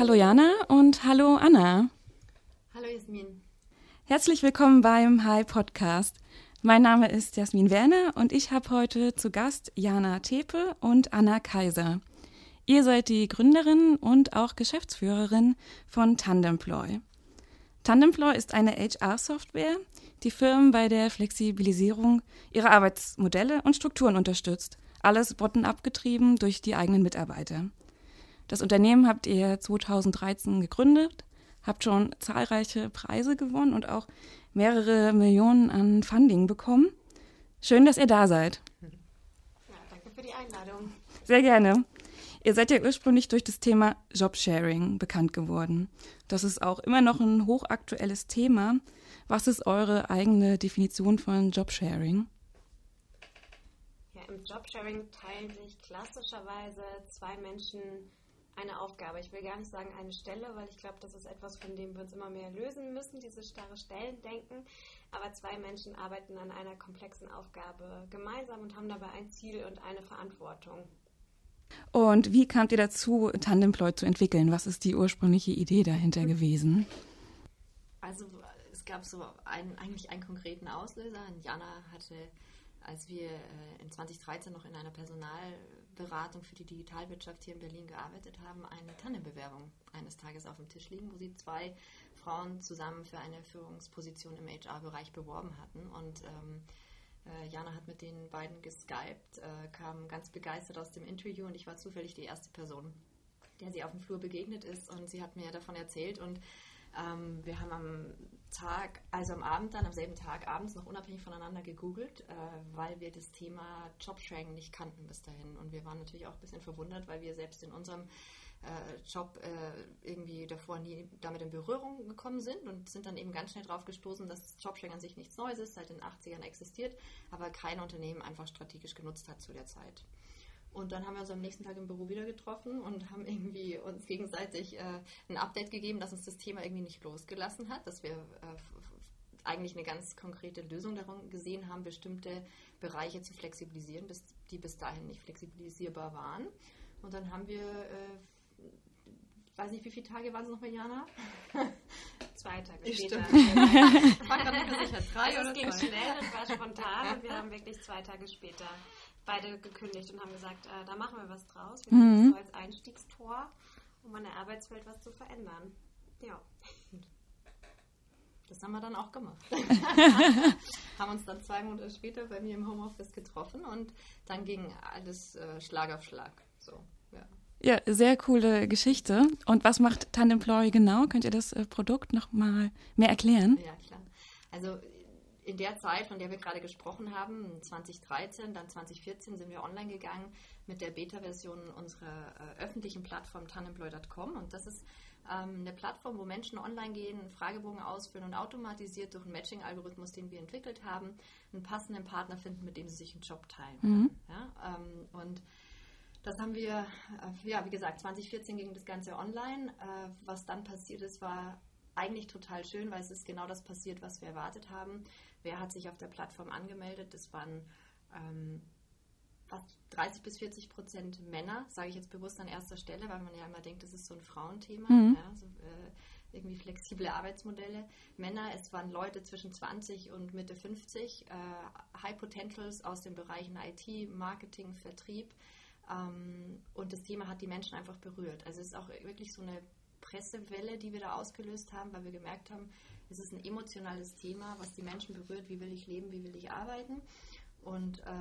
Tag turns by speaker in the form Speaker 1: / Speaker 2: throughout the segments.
Speaker 1: Hallo Jana und hallo Anna.
Speaker 2: Hallo Jasmin.
Speaker 1: Herzlich willkommen beim Hi Podcast. Mein Name ist Jasmin Werner und ich habe heute zu Gast Jana Tepe und Anna Kaiser. Ihr seid die Gründerin und auch Geschäftsführerin von Tandemploy. Tandemploy ist eine HR-Software, die Firmen bei der Flexibilisierung ihrer Arbeitsmodelle und Strukturen unterstützt. Alles bottom-up getrieben durch die eigenen Mitarbeiter. Das Unternehmen habt ihr 2013 gegründet, habt schon zahlreiche Preise gewonnen und auch mehrere Millionen an Funding bekommen. Schön, dass ihr da seid.
Speaker 2: Ja, danke für die Einladung.
Speaker 1: Sehr gerne. Ihr seid ja ursprünglich durch das Thema Jobsharing bekannt geworden. Das ist auch immer noch ein hochaktuelles Thema. Was ist eure eigene Definition von Jobsharing?
Speaker 2: Ja, Im Jobsharing teilen sich klassischerweise zwei Menschen eine Aufgabe. Ich will gar nicht sagen eine Stelle, weil ich glaube, das ist etwas, von dem wir uns immer mehr lösen müssen, diese starre Stellendenken. Aber zwei Menschen arbeiten an einer komplexen Aufgabe gemeinsam und haben dabei ein Ziel und eine Verantwortung.
Speaker 1: Und wie kamt ihr dazu, Tandemploy zu entwickeln? Was ist die ursprüngliche Idee dahinter gewesen?
Speaker 2: Also es gab so einen, eigentlich einen konkreten Auslöser. Jana hatte, als wir äh, in 2013 noch in einer Personalberatung für die Digitalwirtschaft hier in Berlin gearbeitet haben, eine Tandembewerbung eines Tages auf dem Tisch liegen, wo sie zwei Frauen zusammen für eine Führungsposition im HR-Bereich beworben hatten. Und ähm, äh, Jana hat mit den beiden geskypt, äh, kam ganz begeistert aus dem Interview und ich war zufällig die erste Person, der sie auf dem Flur begegnet ist und sie hat mir davon erzählt und ähm, wir haben am Tag, also am Abend dann, am selben Tag abends noch unabhängig voneinander gegoogelt, äh, weil wir das Thema Jobsharing nicht kannten bis dahin. Und wir waren natürlich auch ein bisschen verwundert, weil wir selbst in unserem äh, Job äh, irgendwie davor nie damit in Berührung gekommen sind und sind dann eben ganz schnell drauf gestoßen, dass Jobsharing an sich nichts Neues ist, seit den 80ern existiert, aber kein Unternehmen einfach strategisch genutzt hat zu der Zeit. Und dann haben wir uns am nächsten Tag im Büro wieder getroffen und haben irgendwie uns gegenseitig äh, ein Update gegeben, dass uns das Thema irgendwie nicht losgelassen hat, dass wir äh, eigentlich eine ganz konkrete Lösung darum gesehen haben, bestimmte Bereiche zu flexibilisieren, bis, die bis dahin nicht flexibilisierbar waren. Und dann haben wir äh, weiß nicht, wie viele Tage waren es noch Jana?
Speaker 3: Zwei Tage ich später.
Speaker 2: ich war gerade nicht sicher,
Speaker 3: drei also oder es ging zwei? schnell, es war spontan und wir haben wirklich zwei Tage später beide gekündigt und haben gesagt, äh, da machen wir was draus. Wir mhm. das so als Einstiegstor, um an der Arbeitswelt was zu verändern. Ja.
Speaker 2: Das haben wir dann auch gemacht. haben uns dann zwei Monate später bei mir im Homeoffice getroffen und dann ging alles äh, Schlag auf Schlag. So, ja.
Speaker 1: Ja, sehr coole Geschichte. Und was macht Tandemploy genau? Könnt ihr das äh, Produkt noch mal mehr erklären?
Speaker 2: Ja, klar. Also in der Zeit, von der wir gerade gesprochen haben, 2013, dann 2014 sind wir online gegangen mit der Beta-Version unserer äh, öffentlichen Plattform tandemploy.com und das ist ähm, eine Plattform, wo Menschen online gehen, einen Fragebogen ausfüllen und automatisiert durch einen Matching-Algorithmus, den wir entwickelt haben, einen passenden Partner finden, mit dem sie sich einen Job teilen. Mhm. Ja, ähm, und das haben wir, äh, ja, wie gesagt, 2014 ging das Ganze online. Äh, was dann passiert ist, war eigentlich total schön, weil es ist genau das passiert, was wir erwartet haben. Wer hat sich auf der Plattform angemeldet? Das waren ähm, fast 30 bis 40 Prozent Männer, sage ich jetzt bewusst an erster Stelle, weil man ja immer denkt, das ist so ein Frauenthema. Mhm. Ja, so, äh, irgendwie flexible Arbeitsmodelle. Männer, es waren Leute zwischen 20 und Mitte 50, äh, High Potentials aus den Bereichen IT, Marketing, Vertrieb. Ähm, und das Thema hat die Menschen einfach berührt. Also es ist auch wirklich so eine Pressewelle, die wir da ausgelöst haben, weil wir gemerkt haben, es ist ein emotionales Thema, was die Menschen berührt. Wie will ich leben, wie will ich arbeiten? Und äh,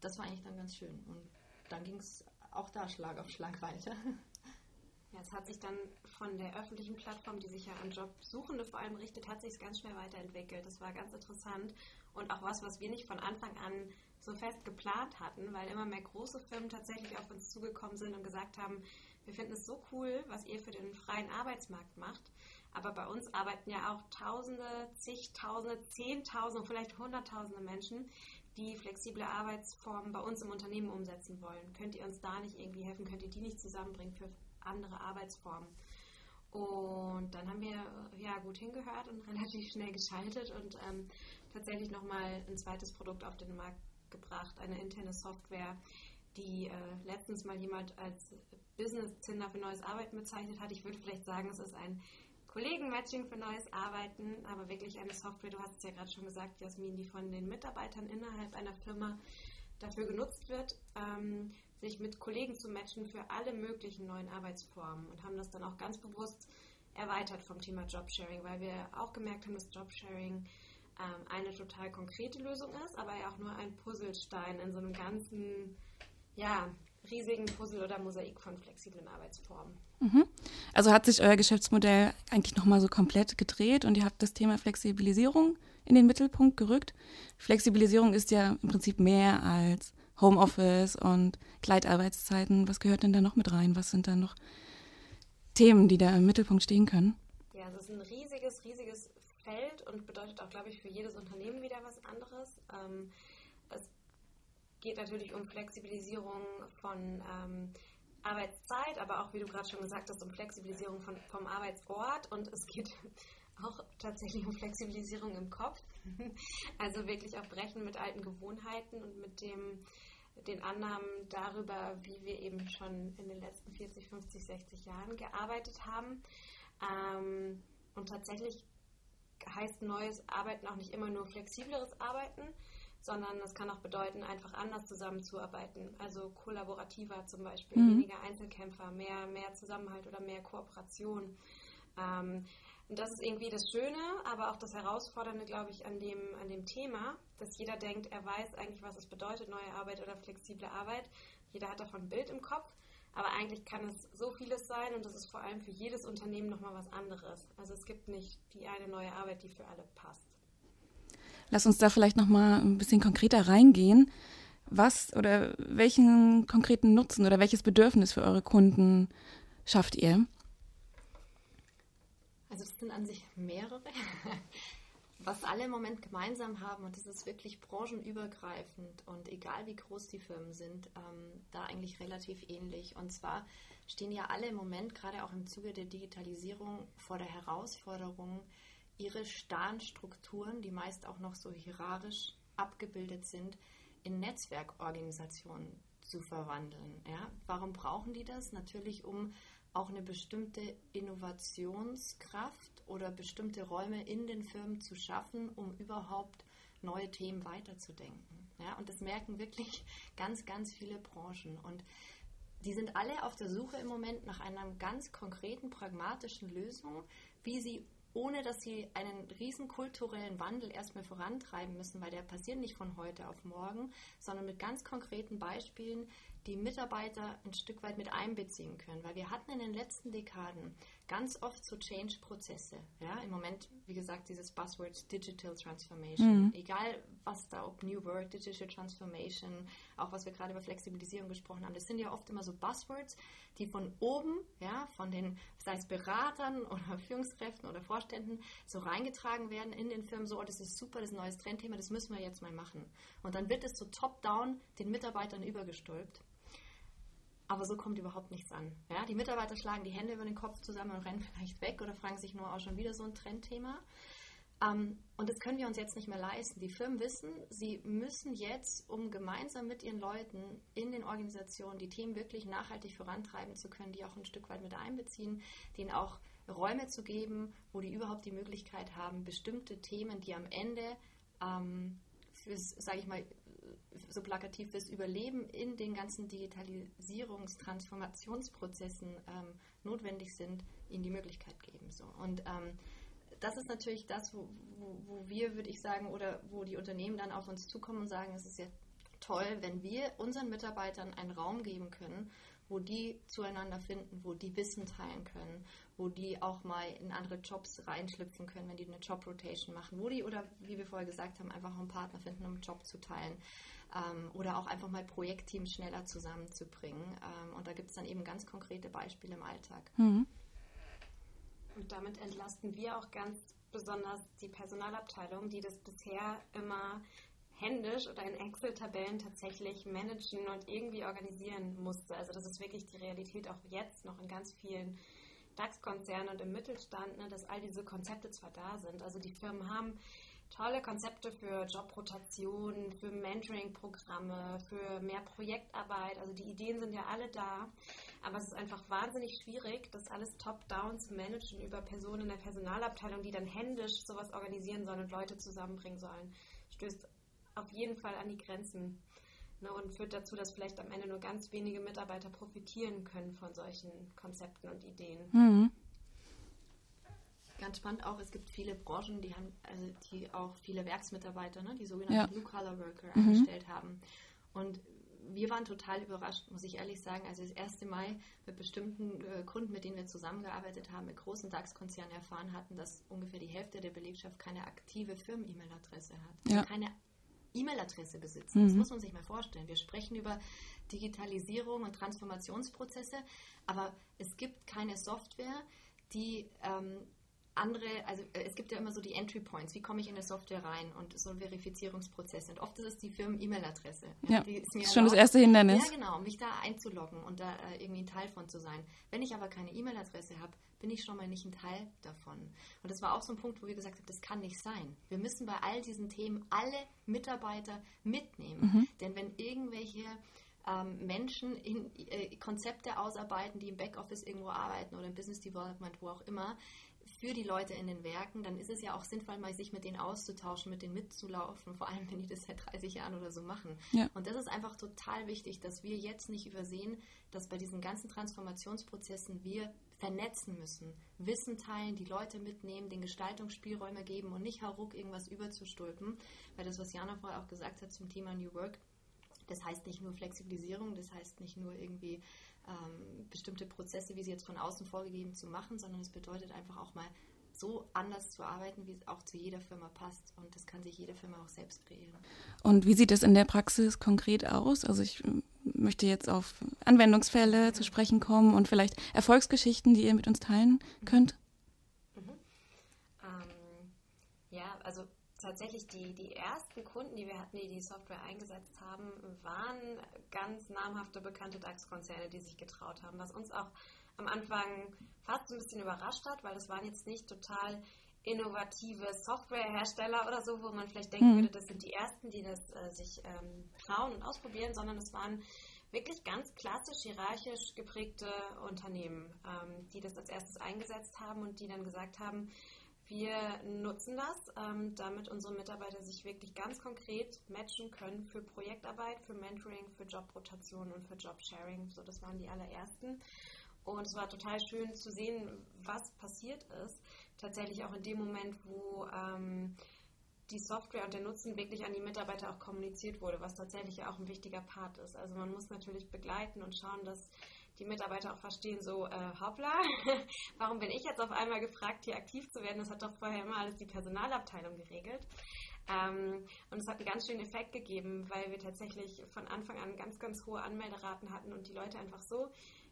Speaker 2: das war eigentlich dann ganz schön. Und dann ging es auch da Schlag auf Schlag weiter.
Speaker 3: Ja, es hat sich dann von der öffentlichen Plattform, die sich ja an Jobsuchende vor allem richtet, hat sich es ganz schnell weiterentwickelt. Das war ganz interessant und auch was, was wir nicht von Anfang an so fest geplant hatten, weil immer mehr große Firmen tatsächlich auf uns zugekommen sind und gesagt haben, wir finden es so cool, was ihr für den freien Arbeitsmarkt macht. Aber bei uns arbeiten ja auch Tausende, zigtausende, Zehntausende, vielleicht Hunderttausende Menschen, die flexible Arbeitsformen bei uns im Unternehmen umsetzen wollen. Könnt ihr uns da nicht irgendwie helfen? Könnt ihr die nicht zusammenbringen für andere Arbeitsformen? Und dann haben wir ja gut hingehört und relativ schnell geschaltet und ähm, tatsächlich nochmal ein zweites Produkt auf den Markt gebracht, eine interne Software, die äh, letztens mal jemand als Business-Zinder für neues Arbeiten bezeichnet hat. Ich würde vielleicht sagen, es ist ein Kollegen-Matching für neues Arbeiten, aber wirklich eine Software, du hast es ja gerade schon gesagt, Jasmin, die von den Mitarbeitern innerhalb einer Firma dafür genutzt wird, ähm, sich mit Kollegen zu matchen für alle möglichen neuen Arbeitsformen und haben das dann auch ganz bewusst erweitert vom Thema Jobsharing, weil wir auch gemerkt haben, dass Jobsharing ähm, eine total konkrete Lösung ist, aber ja auch nur ein Puzzlestein in so einem ganzen, ja, riesigen Puzzle oder Mosaik von flexiblen Arbeitsformen.
Speaker 1: Mhm. Also hat sich euer Geschäftsmodell eigentlich nochmal so komplett gedreht und ihr habt das Thema Flexibilisierung in den Mittelpunkt gerückt. Flexibilisierung ist ja im Prinzip mehr als Homeoffice und Gleitarbeitszeiten. Was gehört denn da noch mit rein? Was sind da noch Themen, die da im Mittelpunkt stehen können?
Speaker 3: Ja, es ist ein riesiges, riesiges Feld und bedeutet auch, glaube ich, für jedes Unternehmen wieder was anderes. Ähm, geht natürlich um Flexibilisierung von ähm, Arbeitszeit, aber auch, wie du gerade schon gesagt hast, um Flexibilisierung von, vom Arbeitsort und es geht auch tatsächlich um Flexibilisierung im Kopf. Also wirklich auch brechen mit alten Gewohnheiten und mit dem, den Annahmen darüber, wie wir eben schon in den letzten 40, 50, 60 Jahren gearbeitet haben. Ähm, und tatsächlich heißt neues Arbeiten auch nicht immer nur flexibleres Arbeiten, sondern das kann auch bedeuten, einfach anders zusammenzuarbeiten. Also kollaborativer zum Beispiel, mhm. weniger Einzelkämpfer, mehr, mehr Zusammenhalt oder mehr Kooperation. Ähm, und das ist irgendwie das Schöne, aber auch das Herausfordernde, glaube ich, an dem, an dem Thema, dass jeder denkt, er weiß eigentlich, was es bedeutet, neue Arbeit oder flexible Arbeit. Jeder hat davon ein Bild im Kopf. Aber eigentlich kann es so vieles sein und das ist vor allem für jedes Unternehmen nochmal was anderes. Also es gibt nicht die eine neue Arbeit, die für alle passt.
Speaker 1: Lass uns da vielleicht nochmal ein bisschen konkreter reingehen. Was oder welchen konkreten Nutzen oder welches Bedürfnis für eure Kunden schafft ihr?
Speaker 2: Also es sind an sich mehrere. Was alle im Moment gemeinsam haben, und das ist wirklich branchenübergreifend und egal wie groß die Firmen sind, ähm, da eigentlich relativ ähnlich. Und zwar stehen ja alle im Moment, gerade auch im Zuge der Digitalisierung, vor der Herausforderung, ihre starren Strukturen, die meist auch noch so hierarchisch abgebildet sind, in Netzwerkorganisationen zu verwandeln. Ja? Warum brauchen die das? Natürlich, um auch eine bestimmte Innovationskraft oder bestimmte Räume in den Firmen zu schaffen, um überhaupt neue Themen weiterzudenken. Ja, und das merken wirklich ganz, ganz viele Branchen. Und die sind alle auf der Suche im Moment nach einer ganz konkreten, pragmatischen Lösung, wie sie ohne dass sie einen riesen kulturellen Wandel erstmal vorantreiben müssen, weil der passiert nicht von heute auf morgen, sondern mit ganz konkreten Beispielen die Mitarbeiter ein Stück weit mit einbeziehen können. Weil wir hatten in den letzten Dekaden ganz oft so Change-Prozesse. Ja, im Moment, wie gesagt, dieses Buzzword Digital Transformation. Mhm. Egal, was da, ob New Work, Digital Transformation, auch was wir gerade über Flexibilisierung gesprochen haben, das sind ja oft immer so Buzzwords, die von oben, ja, von den, sei es Beratern oder Führungskräften oder Vorständen, so reingetragen werden in den Firmen, so, oh, das ist super, das ist ein neues Trendthema, das müssen wir jetzt mal machen. Und dann wird es so top-down den Mitarbeitern übergestülpt. Aber so kommt überhaupt nichts an. Ja, die Mitarbeiter schlagen die Hände über den Kopf zusammen und rennen vielleicht weg oder fragen sich nur auch schon wieder so ein Trendthema. Ähm, und das können wir uns jetzt nicht mehr leisten. Die Firmen wissen, sie müssen jetzt, um gemeinsam mit ihren Leuten in den Organisationen die Themen wirklich nachhaltig vorantreiben zu können, die auch ein Stück weit mit einbeziehen, denen auch Räume zu geben, wo die überhaupt die Möglichkeit haben, bestimmte Themen, die am Ende ähm, fürs, sage ich mal, so plakativ fürs Überleben in den ganzen Digitalisierungs-, Transformationsprozessen ähm, notwendig sind, ihnen die Möglichkeit geben. So. Und ähm, das ist natürlich das, wo, wo, wo wir, würde ich sagen, oder wo die Unternehmen dann auf uns zukommen und sagen, es ist ja toll, wenn wir unseren Mitarbeitern einen Raum geben können, wo die zueinander finden, wo die Wissen teilen können, wo die auch mal in andere Jobs reinschlüpfen können, wenn die eine Job-Rotation machen, wo die oder wie wir vorher gesagt haben, einfach einen Partner finden, um einen Job zu teilen ähm, oder auch einfach mal Projektteams schneller zusammenzubringen. Ähm, und da gibt es dann eben ganz konkrete Beispiele im Alltag. Mhm.
Speaker 3: Und damit entlasten wir auch ganz besonders die Personalabteilung, die das bisher immer händisch oder in Excel-Tabellen tatsächlich managen und irgendwie organisieren musste. Also das ist wirklich die Realität auch jetzt noch in ganz vielen DAX-Konzernen und im Mittelstand, ne, dass all diese Konzepte zwar da sind. Also die Firmen haben tolle Konzepte für Jobrotation, für Mentoring-Programme, für mehr Projektarbeit. Also die Ideen sind ja alle da. Aber es ist einfach wahnsinnig schwierig, das alles top-down zu managen über Personen in der Personalabteilung, die dann händisch sowas organisieren sollen und Leute zusammenbringen sollen. Stößt auf jeden Fall an die Grenzen ne, und führt dazu, dass vielleicht am Ende nur ganz wenige Mitarbeiter profitieren können von solchen Konzepten und Ideen. Mhm.
Speaker 2: Ganz spannend auch, es gibt viele Branchen, die haben, also die auch viele Werksmitarbeiter, ne, die sogenannten ja. Blue-Collar-Worker mhm. eingestellt haben. Und wir waren total überrascht, muss ich ehrlich sagen. Also das erste Mal mit bestimmten äh, Kunden, mit denen wir zusammengearbeitet haben, mit großen DAX-Konzernen erfahren hatten, dass ungefähr die Hälfte der Belegschaft keine aktive Firmen-E-Mail-Adresse hat. Also ja. keine E-Mail-Adresse besitzen. Mhm. Das muss man sich mal vorstellen. Wir sprechen über Digitalisierung und Transformationsprozesse, aber es gibt keine Software, die ähm, andere, also äh, es gibt ja immer so die Entry Points, wie komme ich in eine Software rein und so ein Verifizierungsprozess. Und oft ist es die Firmen-E-Mail-Adresse.
Speaker 1: Ja, ja ist, ist schon das erste Hindernis.
Speaker 2: Ja, genau, mich da einzuloggen und da äh, irgendwie ein Teil von zu sein. Wenn ich aber keine E-Mail-Adresse habe, bin ich schon mal nicht ein Teil davon. Und das war auch so ein Punkt, wo wir gesagt haben, das kann nicht sein. Wir müssen bei all diesen Themen alle Mitarbeiter mitnehmen. Mhm. Denn wenn irgendwelche ähm, Menschen in, äh, Konzepte ausarbeiten, die im Backoffice irgendwo arbeiten oder im Business Development, wo auch immer, für die Leute in den Werken, dann ist es ja auch sinnvoll, mal sich mit denen auszutauschen, mit denen mitzulaufen, vor allem wenn die das seit 30 Jahren oder so machen. Ja. Und das ist einfach total wichtig, dass wir jetzt nicht übersehen, dass bei diesen ganzen Transformationsprozessen wir vernetzen müssen, Wissen teilen, die Leute mitnehmen, den Gestaltungsspielräume geben und nicht hauruck irgendwas überzustülpen, weil das, was Jana vorher auch gesagt hat zum Thema New Work, das heißt nicht nur Flexibilisierung, das heißt nicht nur irgendwie ähm, bestimmte Prozesse, wie sie jetzt von außen vorgegeben zu machen, sondern es bedeutet einfach auch mal so anders zu arbeiten, wie es auch zu jeder Firma passt. Und das kann sich jede Firma auch selbst kreieren.
Speaker 1: Und wie sieht das in der Praxis konkret aus? Also ich möchte jetzt auf Anwendungsfälle zu sprechen kommen und vielleicht Erfolgsgeschichten, die ihr mit uns teilen könnt. Mhm.
Speaker 3: Ähm, ja, also tatsächlich die, die ersten Kunden, die wir hatten, die die Software eingesetzt haben, waren ganz namhafte, bekannte DAX-Konzerne, die sich getraut haben, was uns auch am Anfang fast ein bisschen überrascht hat, weil das waren jetzt nicht total innovative Softwarehersteller oder so, wo man vielleicht denken mhm. würde, das sind die ersten, die das äh, sich ähm, trauen und ausprobieren, sondern es waren wirklich ganz klassisch hierarchisch geprägte Unternehmen, ähm, die das als erstes eingesetzt haben und die dann gesagt haben, wir nutzen das, ähm, damit unsere Mitarbeiter sich wirklich ganz konkret matchen können für Projektarbeit, für Mentoring, für Jobrotation und für Jobsharing. So, das waren die allerersten. Und es war total schön zu sehen, was passiert ist. Tatsächlich auch in dem Moment, wo ähm, die Software und der Nutzen wirklich an die Mitarbeiter auch kommuniziert wurde, was tatsächlich auch ein wichtiger Part ist. Also man muss natürlich begleiten und schauen, dass die Mitarbeiter auch verstehen, so, äh, hoppla, warum bin ich jetzt auf einmal gefragt, hier aktiv zu werden? Das hat doch vorher immer alles die Personalabteilung geregelt. Ähm, und es hat einen ganz schönen Effekt gegeben, weil wir tatsächlich von Anfang an ganz, ganz hohe Anmelderaten hatten und die Leute einfach so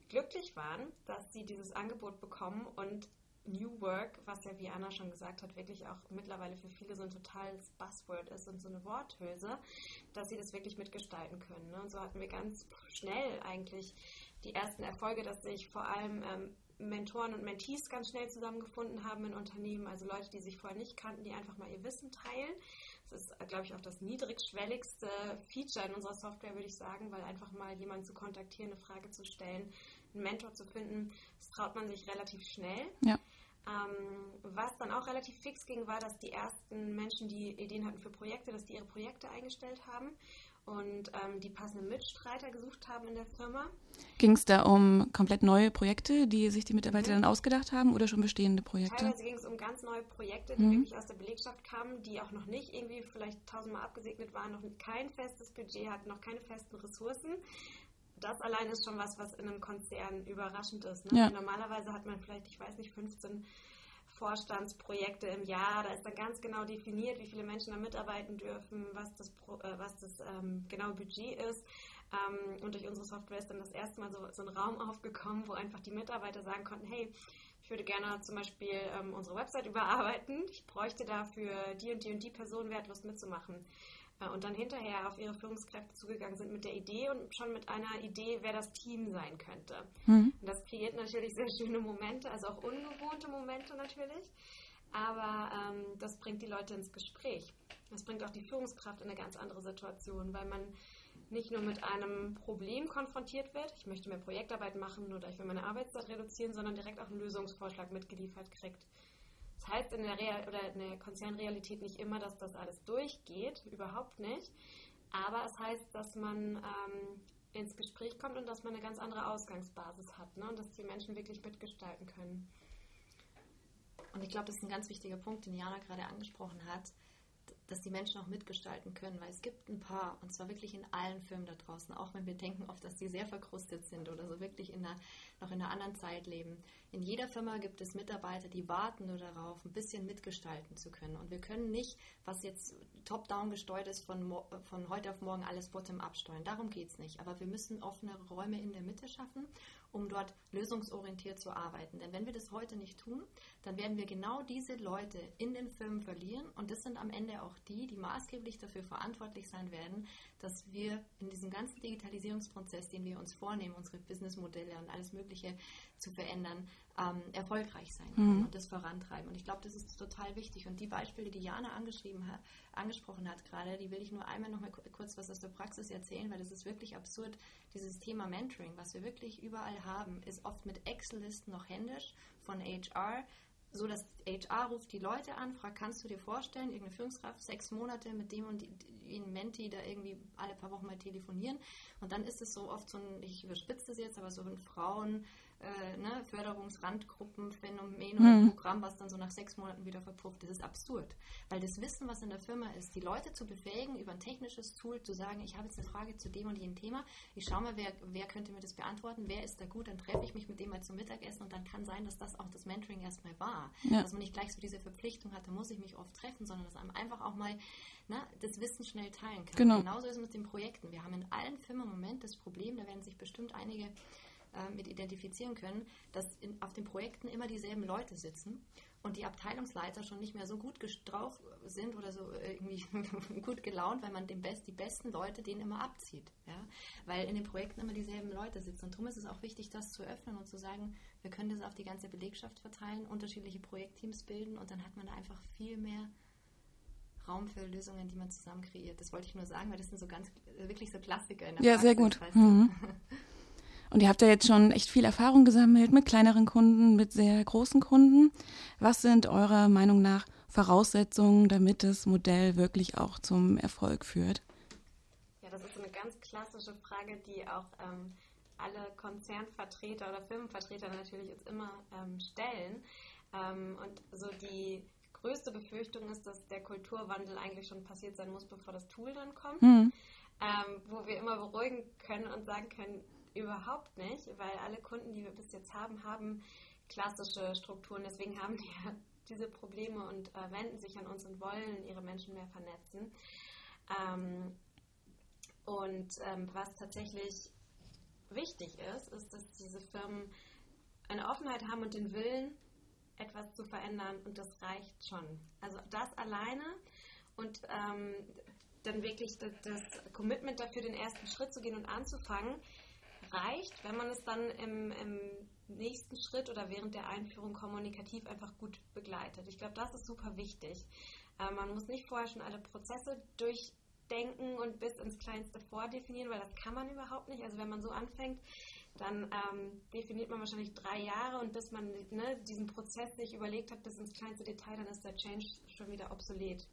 Speaker 3: glücklich waren, dass sie dieses Angebot bekommen und New Work, was ja, wie Anna schon gesagt hat, wirklich auch mittlerweile für viele so ein totales Buzzword ist und so eine Worthülse, dass sie das wirklich mitgestalten können. Ne? Und so hatten wir ganz schnell eigentlich die ersten Erfolge, dass sich vor allem ähm, Mentoren und Mentees ganz schnell zusammengefunden haben in Unternehmen, also Leute, die sich vorher nicht kannten, die einfach mal ihr Wissen teilen. Das ist, glaube ich, auch das niedrigschwelligste Feature in unserer Software, würde ich sagen, weil einfach mal jemanden zu kontaktieren, eine Frage zu stellen, einen Mentor zu finden, das traut man sich relativ schnell. Ja. Ähm, was dann auch relativ fix ging, war, dass die ersten Menschen, die Ideen hatten für Projekte, dass die ihre Projekte eingestellt haben und ähm, die passenden Mitstreiter gesucht haben in der Firma.
Speaker 1: Ging es da um komplett neue Projekte, die sich die Mitarbeiter mhm. dann ausgedacht haben oder schon bestehende Projekte?
Speaker 3: Teilweise ging es um ganz neue Projekte, die mhm. wirklich aus der Belegschaft kamen, die auch noch nicht irgendwie vielleicht tausendmal abgesegnet waren, noch kein festes Budget hatten, noch keine festen Ressourcen. Das allein ist schon was, was in einem Konzern überraschend ist. Ne? Ja. Normalerweise hat man vielleicht, ich weiß nicht, 15 Vorstandsprojekte im Jahr. Da ist dann ganz genau definiert, wie viele Menschen da mitarbeiten dürfen, was das, äh, was das ähm, genaue Budget ist. Ähm, und durch unsere Software ist dann das erste Mal so, so ein Raum aufgekommen, wo einfach die Mitarbeiter sagen konnten, hey, ich würde gerne zum Beispiel ähm, unsere Website überarbeiten. Ich bräuchte dafür die und die und die Person, wer hat Lust mitzumachen. Äh, und dann hinterher auf ihre Führungskräfte zugegangen sind mit der Idee und schon mit einer Idee, wer das Team sein könnte. Mhm. Das kreiert natürlich sehr schöne Momente, also auch ungewohnte Momente natürlich. aber ähm, das bringt die Leute ins Gespräch. Das bringt auch die Führungskraft in eine ganz andere Situation, weil man nicht nur mit einem Problem konfrontiert wird, ich möchte mehr Projektarbeit machen oder ich will meine Arbeitszeit reduzieren, sondern direkt auch einen Lösungsvorschlag mitgeliefert kriegt. Das heißt in der, Real oder in der Konzernrealität nicht immer, dass das alles durchgeht, überhaupt nicht. Aber es heißt, dass man ähm, ins Gespräch kommt und dass man eine ganz andere Ausgangsbasis hat ne? und dass die Menschen wirklich mitgestalten können.
Speaker 2: Und ich glaube, das ist ein ganz wichtiger Punkt, den Jana gerade angesprochen hat dass die Menschen auch mitgestalten können, weil es gibt ein paar, und zwar wirklich in allen Firmen da draußen, auch wenn wir denken oft, dass die sehr verkrustet sind oder so wirklich in einer, noch in einer anderen Zeit leben. In jeder Firma gibt es Mitarbeiter, die warten nur darauf, ein bisschen mitgestalten zu können. Und wir können nicht, was jetzt top-down gesteuert ist, von, von heute auf morgen alles bottom-up steuern. Darum geht es nicht. Aber wir müssen offene Räume in der Mitte schaffen um dort lösungsorientiert zu arbeiten. Denn wenn wir das heute nicht tun, dann werden wir genau diese Leute in den Firmen verlieren und das sind am Ende auch die, die maßgeblich dafür verantwortlich sein werden, dass wir in diesem ganzen Digitalisierungsprozess, den wir uns vornehmen, unsere Businessmodelle und alles Mögliche zu verändern, ähm, erfolgreich sein mhm. und das vorantreiben. Und ich glaube, das ist total wichtig. Und die Beispiele, die Jana angeschrieben hat, angesprochen hat gerade, die will ich nur einmal noch mal kurz was aus der Praxis erzählen, weil das ist wirklich absurd. Dieses Thema Mentoring, was wir wirklich überall haben, ist oft mit Excel-Listen noch händisch von HR so dass HR ruft die Leute an, fragt, kannst du dir vorstellen, irgendeine Führungskraft, sechs Monate mit dem und den Menti da irgendwie alle paar Wochen mal telefonieren. Und dann ist es so oft so ein, ich überspitze es jetzt, aber so ein Frauen, äh, ne, Förderungsrandgruppenphänomen oder mhm. Programm, was dann so nach sechs Monaten wieder verpufft. Das ist absurd. Weil das Wissen, was in der Firma ist, die Leute zu befähigen, über ein technisches Tool zu sagen, ich habe jetzt eine Frage zu dem und jenem Thema, ich schaue mal, wer, wer könnte mir das beantworten, wer ist da gut, dann treffe ich mich mit dem mal zum Mittagessen und dann kann sein, dass das auch das Mentoring erstmal war. Ja. Dass man nicht gleich so diese Verpflichtung hat, da muss ich mich oft treffen, sondern dass man einfach auch mal ne, das Wissen schnell teilen kann. Genau. Genauso ist es mit den Projekten. Wir haben in allen Firmen im Moment das Problem, da werden sich bestimmt einige äh, mit identifizieren können, dass in, auf den Projekten immer dieselben Leute sitzen und die Abteilungsleiter schon nicht mehr so gut drauf sind oder so äh, irgendwie gut gelaunt, weil man den Best, die besten Leute denen immer abzieht. Ja? Weil in den Projekten immer dieselben Leute sitzen. Und darum ist es auch wichtig, das zu öffnen und zu sagen, wir können das auf die ganze Belegschaft verteilen, unterschiedliche Projektteams bilden und dann hat man da einfach viel mehr Raum für Lösungen, die man zusammen kreiert. Das wollte ich nur sagen, weil das sind so ganz wirklich so Klassiker in der
Speaker 1: Ja, Praxis, sehr gut. Mhm. Und ihr habt ja jetzt schon echt viel Erfahrung gesammelt mit kleineren Kunden, mit sehr großen Kunden. Was sind eurer Meinung nach Voraussetzungen, damit das Modell wirklich auch zum Erfolg führt?
Speaker 3: Ja, das ist eine ganz klassische Frage, die auch ähm, alle Konzernvertreter oder Firmenvertreter natürlich jetzt immer ähm, stellen. Ähm, und so die größte Befürchtung ist, dass der Kulturwandel eigentlich schon passiert sein muss, bevor das Tool dann kommt. Mhm. wo wir immer beruhigen können und sagen können, Überhaupt nicht, weil alle Kunden, die wir bis jetzt haben, haben klassische Strukturen. Deswegen haben die ja diese Probleme und äh, wenden sich an uns und wollen ihre Menschen mehr vernetzen. Ähm, und ähm, was tatsächlich wichtig ist, ist, dass diese Firmen eine Offenheit haben und den Willen, etwas zu verändern und das reicht schon. Also das alleine und ähm, dann wirklich das, das Commitment dafür, den ersten Schritt zu gehen und anzufangen, reicht, wenn man es dann im, im nächsten Schritt oder während der Einführung kommunikativ einfach gut begleitet. Ich glaube, das ist super wichtig. Äh, man muss nicht vorher schon alle Prozesse durchdenken und bis ins Kleinste vordefinieren, weil das kann man überhaupt nicht. Also wenn man so anfängt, dann ähm, definiert man wahrscheinlich drei Jahre und bis man ne, diesen Prozess sich überlegt hat bis ins kleinste Detail, dann ist der Change schon wieder obsolet.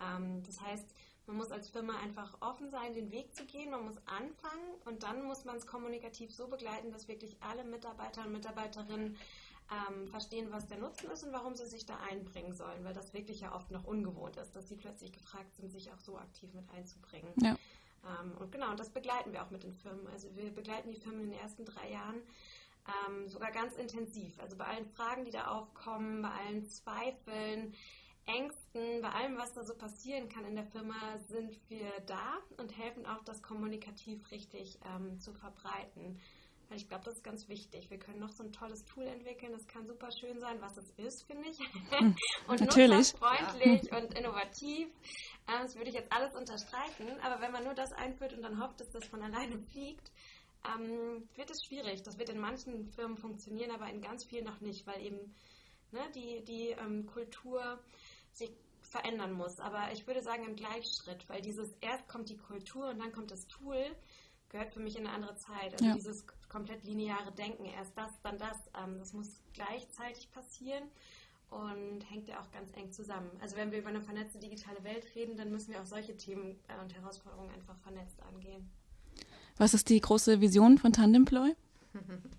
Speaker 3: Ähm, das heißt, man muss als Firma einfach offen sein, den Weg zu gehen. Man muss anfangen und dann muss man es kommunikativ so begleiten, dass wirklich alle Mitarbeiter und Mitarbeiterinnen ähm, verstehen, was der Nutzen ist und warum sie sich da einbringen sollen, weil das wirklich ja oft noch ungewohnt ist, dass sie plötzlich gefragt sind, sich auch so aktiv mit einzubringen. Ja. Ähm, und genau, und das begleiten wir auch mit den Firmen. Also wir begleiten die Firmen in den ersten drei Jahren ähm, sogar ganz intensiv. Also bei allen Fragen, die da aufkommen, bei allen Zweifeln, Ängsten, bei allem, was da so passieren kann in der Firma, sind wir da und helfen auch, das kommunikativ richtig ähm, zu verbreiten. Weil ich glaube, das ist ganz wichtig. Wir können noch so ein tolles Tool entwickeln. Das kann super schön sein, was es ist, finde ich. und
Speaker 1: Natürlich.
Speaker 3: freundlich ja. und innovativ. Ähm, das würde ich jetzt alles unterstreichen. Aber wenn man nur das einführt und dann hofft, dass das von alleine fliegt, ähm, wird es schwierig. Das wird in manchen Firmen funktionieren, aber in ganz vielen noch nicht, weil eben ne, die, die ähm, Kultur sich verändern muss. Aber ich würde sagen im Gleichschritt, weil dieses erst kommt die Kultur und dann kommt das Tool, gehört für mich in eine andere Zeit. Also ja. dieses komplett lineare Denken, erst das, dann das, ähm, das muss gleichzeitig passieren und hängt ja auch ganz eng zusammen. Also wenn wir über eine vernetzte digitale Welt reden, dann müssen wir auch solche Themen äh, und Herausforderungen einfach vernetzt angehen.
Speaker 1: Was ist die große Vision von Tandemploy?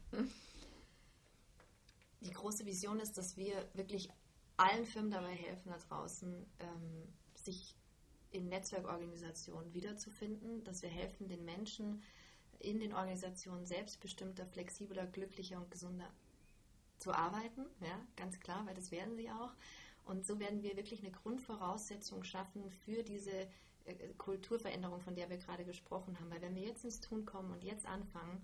Speaker 2: Die große Vision ist, dass wir wirklich allen Firmen dabei helfen da draußen, ähm, sich in Netzwerkorganisationen wiederzufinden, dass wir helfen, den Menschen in den Organisationen selbstbestimmter, flexibler, glücklicher und gesunder zu arbeiten, ja, ganz klar, weil das werden sie auch. Und so werden wir wirklich eine Grundvoraussetzung schaffen für diese äh, Kulturveränderung, von der wir gerade gesprochen haben. Weil wenn wir jetzt ins Tun kommen und jetzt anfangen,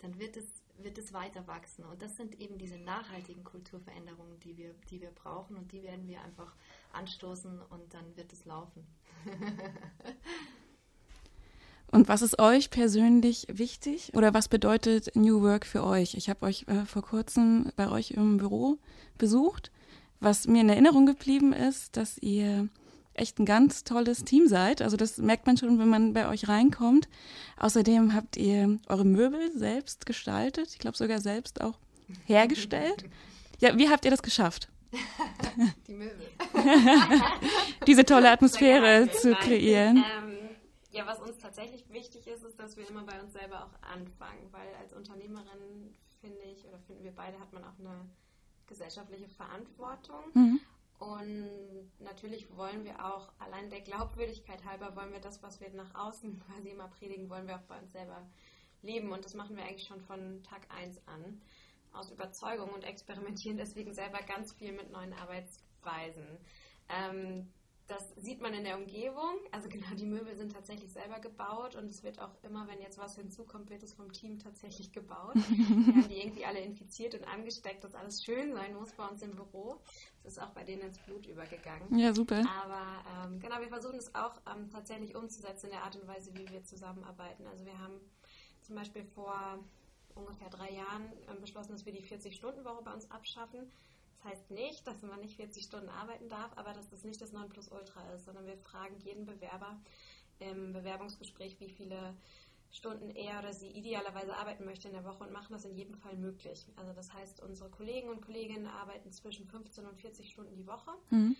Speaker 2: dann wird es, wird es weiter wachsen. Und das sind eben diese nachhaltigen Kulturveränderungen, die wir, die wir brauchen und die werden wir einfach anstoßen und dann wird es laufen.
Speaker 1: Und was ist euch persönlich wichtig oder was bedeutet New Work für euch? Ich habe euch äh, vor kurzem bei euch im Büro besucht. Was mir in Erinnerung geblieben ist, dass ihr echt ein ganz tolles Team seid. Also das merkt man schon, wenn man bei euch reinkommt. Außerdem habt ihr eure Möbel selbst gestaltet, ich glaube sogar selbst auch hergestellt. Ja, wie habt ihr das geschafft?
Speaker 2: Die Möbel.
Speaker 1: Diese tolle Atmosphäre zu kreieren.
Speaker 3: Ähm, ja, was uns tatsächlich wichtig ist, ist, dass wir immer bei uns selber auch anfangen, weil als Unternehmerin finde ich, oder finden wir beide, hat man auch eine gesellschaftliche Verantwortung. Mhm. Und natürlich wollen wir auch, allein der Glaubwürdigkeit halber, wollen wir das, was wir nach außen quasi immer predigen, wollen wir auch bei uns selber leben. Und das machen wir eigentlich schon von Tag 1 an, aus Überzeugung und experimentieren deswegen selber ganz viel mit neuen Arbeitsweisen. Ähm, das sieht man in der Umgebung. Also genau, die Möbel sind tatsächlich selber gebaut und es wird auch immer, wenn jetzt was hinzukommt, wird es vom Team tatsächlich gebaut. Wir haben die irgendwie alle infiziert und angesteckt, dass alles schön sein muss bei uns im Büro. Das ist auch bei denen ins Blut übergegangen.
Speaker 1: Ja, super.
Speaker 3: Aber ähm, genau, wir versuchen es auch ähm, tatsächlich umzusetzen in der Art und Weise, wie wir zusammenarbeiten. Also wir haben zum Beispiel vor ungefähr drei Jahren ähm, beschlossen, dass wir die 40-Stunden-Woche bei uns abschaffen heißt nicht, dass man nicht 40 Stunden arbeiten darf, aber dass das nicht das Nonplusultra ist, sondern wir fragen jeden Bewerber im Bewerbungsgespräch, wie viele Stunden er oder sie idealerweise arbeiten möchte in der Woche und machen das in jedem Fall möglich. Also das heißt, unsere Kollegen und Kolleginnen arbeiten zwischen 15 und 40 Stunden die Woche. Mhm.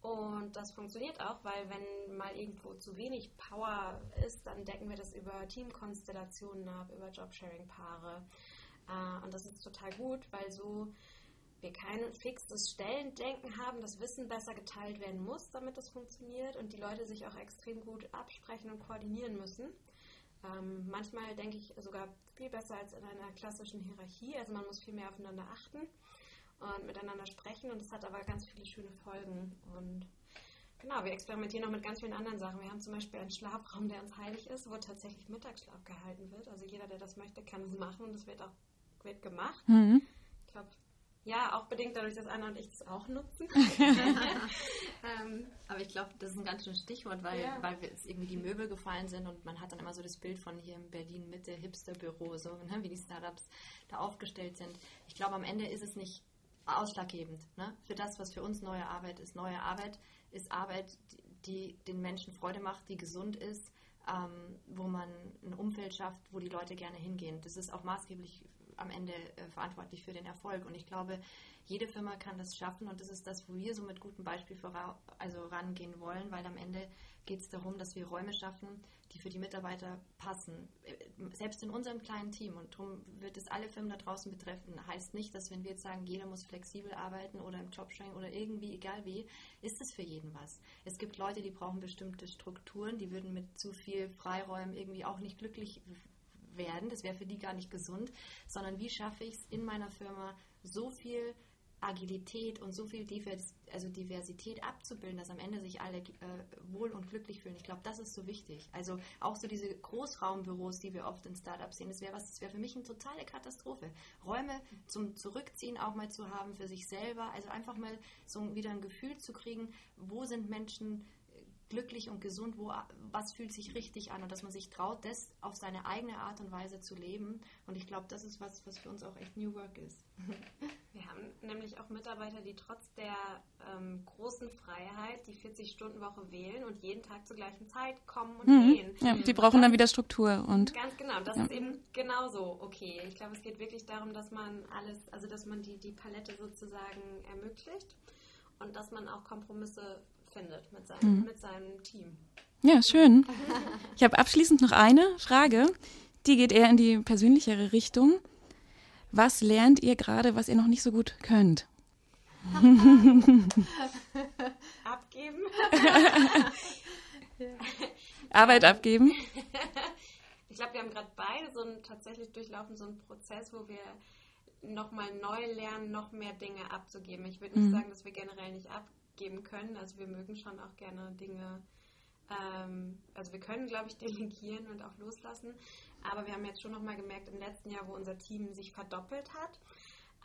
Speaker 3: Und das funktioniert auch, weil wenn mal irgendwo zu wenig Power ist, dann decken wir das über Teamkonstellationen ab, über Jobsharing-Paare. Äh, und das ist total gut, weil so wir kein fixes Stellendenken haben, das Wissen besser geteilt werden muss, damit das funktioniert und die Leute sich auch extrem gut absprechen und koordinieren müssen. Ähm, manchmal denke ich sogar viel besser als in einer klassischen Hierarchie. Also man muss viel mehr aufeinander achten und miteinander sprechen und das hat aber ganz viele schöne Folgen. Und genau, wir experimentieren auch mit ganz vielen anderen Sachen. Wir haben zum Beispiel einen Schlafraum, der uns heilig ist, wo tatsächlich Mittagsschlaf gehalten wird. Also jeder, der das möchte, kann es machen und das wird auch wird gemacht. Mhm. Ich glaube, ja, auch bedingt dadurch, dass Anna und ich das auch nutzen.
Speaker 2: ähm, aber ich glaube, das ist ein ganz schönes Stichwort, weil, ja. weil jetzt irgendwie die Möbel gefallen sind und man hat dann immer so das Bild von hier in Berlin Mitte, Hipster-Büro, so ne, wie die Startups da aufgestellt sind. Ich glaube, am Ende ist es nicht ausschlaggebend ne, für das, was für uns neue Arbeit ist. Neue Arbeit ist Arbeit, die, die den Menschen Freude macht, die gesund ist, ähm, wo man ein Umfeld schafft, wo die Leute gerne hingehen. Das ist auch maßgeblich am Ende äh, verantwortlich für den Erfolg. Und ich glaube, jede Firma kann das schaffen und das ist das, wo wir so mit gutem Beispiel vora also rangehen wollen, weil am Ende geht es darum, dass wir Räume schaffen, die für die Mitarbeiter passen. Äh, selbst in unserem kleinen Team. Und darum wird es alle Firmen da draußen betreffen. Heißt nicht, dass wenn wir jetzt sagen, jeder muss flexibel arbeiten oder im Jobsharing oder irgendwie, egal wie, ist es für jeden was. Es gibt Leute, die brauchen bestimmte Strukturen, die würden mit zu viel Freiräumen irgendwie auch nicht glücklich werden, das wäre für die gar nicht gesund, sondern wie schaffe ich es in meiner Firma so viel Agilität und so viel Divers also Diversität abzubilden, dass am Ende sich alle äh, wohl und glücklich fühlen. Ich glaube, das ist so wichtig. Also auch so diese Großraumbüros, die wir oft in Startups sehen, das wäre was, das wäre für mich eine totale Katastrophe. Räume zum Zurückziehen auch mal zu haben für sich selber, also einfach mal so wieder ein Gefühl zu kriegen, wo sind Menschen glücklich und gesund, wo, was fühlt sich richtig an und dass man sich traut, das auf seine eigene Art und Weise zu leben. Und ich glaube, das ist was, was für uns auch echt New Work ist.
Speaker 3: Wir haben nämlich auch Mitarbeiter, die trotz der ähm, großen Freiheit die 40-Stunden-Woche wählen und jeden Tag zur gleichen Zeit kommen und
Speaker 1: Mhm.
Speaker 3: gehen.
Speaker 1: Ja, die brauchen dann wieder Struktur und
Speaker 3: Ganz genau, das
Speaker 1: Ja.
Speaker 3: ist eben genauso okay. Ich glaube, es geht wirklich darum, dass man alles, also dass man die, die Palette sozusagen ermöglicht und dass man auch Kompromisse findet mit seinem,
Speaker 1: Mhm.
Speaker 3: mit seinem Team.
Speaker 1: ja, schön. Ich habe abschließend noch eine Frage, die geht eher in die persönlichere Richtung. Was lernt ihr gerade, was ihr noch nicht so gut könnt?
Speaker 3: Abgeben.
Speaker 1: Arbeit abgeben?
Speaker 3: Ich glaube, wir haben gerade beide so einen, tatsächlich durchlaufen so einen Prozess, wo wir nochmal neu lernen, noch mehr Dinge abzugeben. Ich würde nicht
Speaker 1: Mhm.
Speaker 3: sagen, dass wir generell nicht abgeben können. Also wir mögen schon auch gerne Dinge, ähm, also wir können, glaube ich, delegieren und auch loslassen. Aber wir haben jetzt schon nochmal gemerkt im letzten Jahr, wo unser Team sich verdoppelt hat,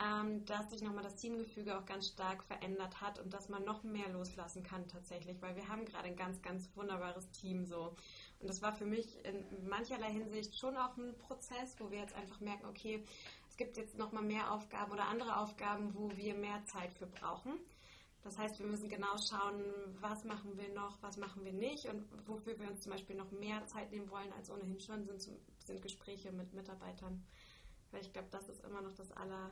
Speaker 3: ähm, dass sich nochmal das Teamgefüge auch ganz stark verändert hat und dass man noch mehr loslassen kann tatsächlich, weil wir haben gerade ein ganz, ganz wunderbares Team so. Und das war für mich in mancherlei Hinsicht schon auch ein Prozess, wo wir jetzt einfach merken, okay, es gibt jetzt nochmal mehr Aufgaben oder andere Aufgaben, wo wir mehr Zeit für brauchen. Das heißt, wir müssen genau schauen, was machen wir noch, was machen wir nicht und wofür wir uns zum Beispiel noch mehr Zeit nehmen wollen als ohnehin schon, sind, sind Gespräche mit Mitarbeitern. Weil ich glaube, das ist immer noch das aller,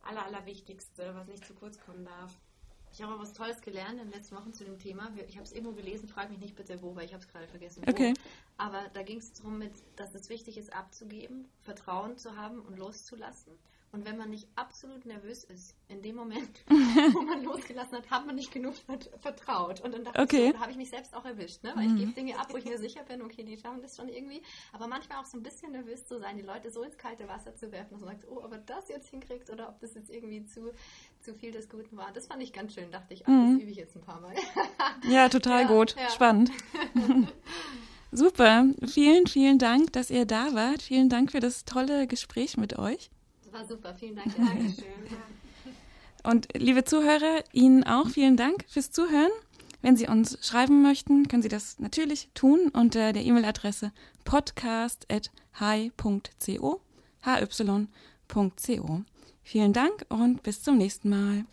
Speaker 3: aller, Allerwichtigste, was nicht zu kurz kommen darf.
Speaker 2: Ich habe aber was Tolles gelernt in den letzten Wochen zu dem Thema. Ich habe es irgendwo gelesen, frage mich nicht bitte wo, weil ich habe es gerade vergessen. Wo.
Speaker 1: Okay.
Speaker 2: Aber da ging es darum, dass es wichtig ist, abzugeben, Vertrauen zu haben und loszulassen. Und wenn man nicht absolut nervös ist, in dem Moment, wo man losgelassen hat, hat man nicht genug vert vertraut. Und dann dachte
Speaker 1: Okay.
Speaker 2: ich, so, da habe ich mich selbst auch erwischt. Ne? Weil ich gebe Dinge ab, wo ich mir sicher bin, okay, die schaffen das schon irgendwie. Aber manchmal auch so ein bisschen nervös zu sein, die Leute so ins kalte Wasser zu werfen und so sagt, oh, ob er das jetzt hinkriegt oder ob das jetzt irgendwie zu, zu viel des Guten war. Das fand ich ganz schön, dachte ich, ach,
Speaker 1: Mhm.
Speaker 2: das übe ich jetzt ein paar Mal.
Speaker 1: Ja, total
Speaker 2: Ja,
Speaker 1: gut.
Speaker 2: ja.
Speaker 1: Spannend. Super. Vielen, vielen Dank, dass ihr da wart. Vielen Dank für das tolle Gespräch mit euch.
Speaker 2: War super, vielen Dank.
Speaker 3: Dankeschön.
Speaker 1: Und liebe Zuhörer, Ihnen auch vielen Dank fürs Zuhören. Wenn Sie uns schreiben möchten, können Sie das natürlich tun unter der E-Mail-Adresse podcast.hy.co, hy.co. Vielen Dank und bis zum nächsten Mal.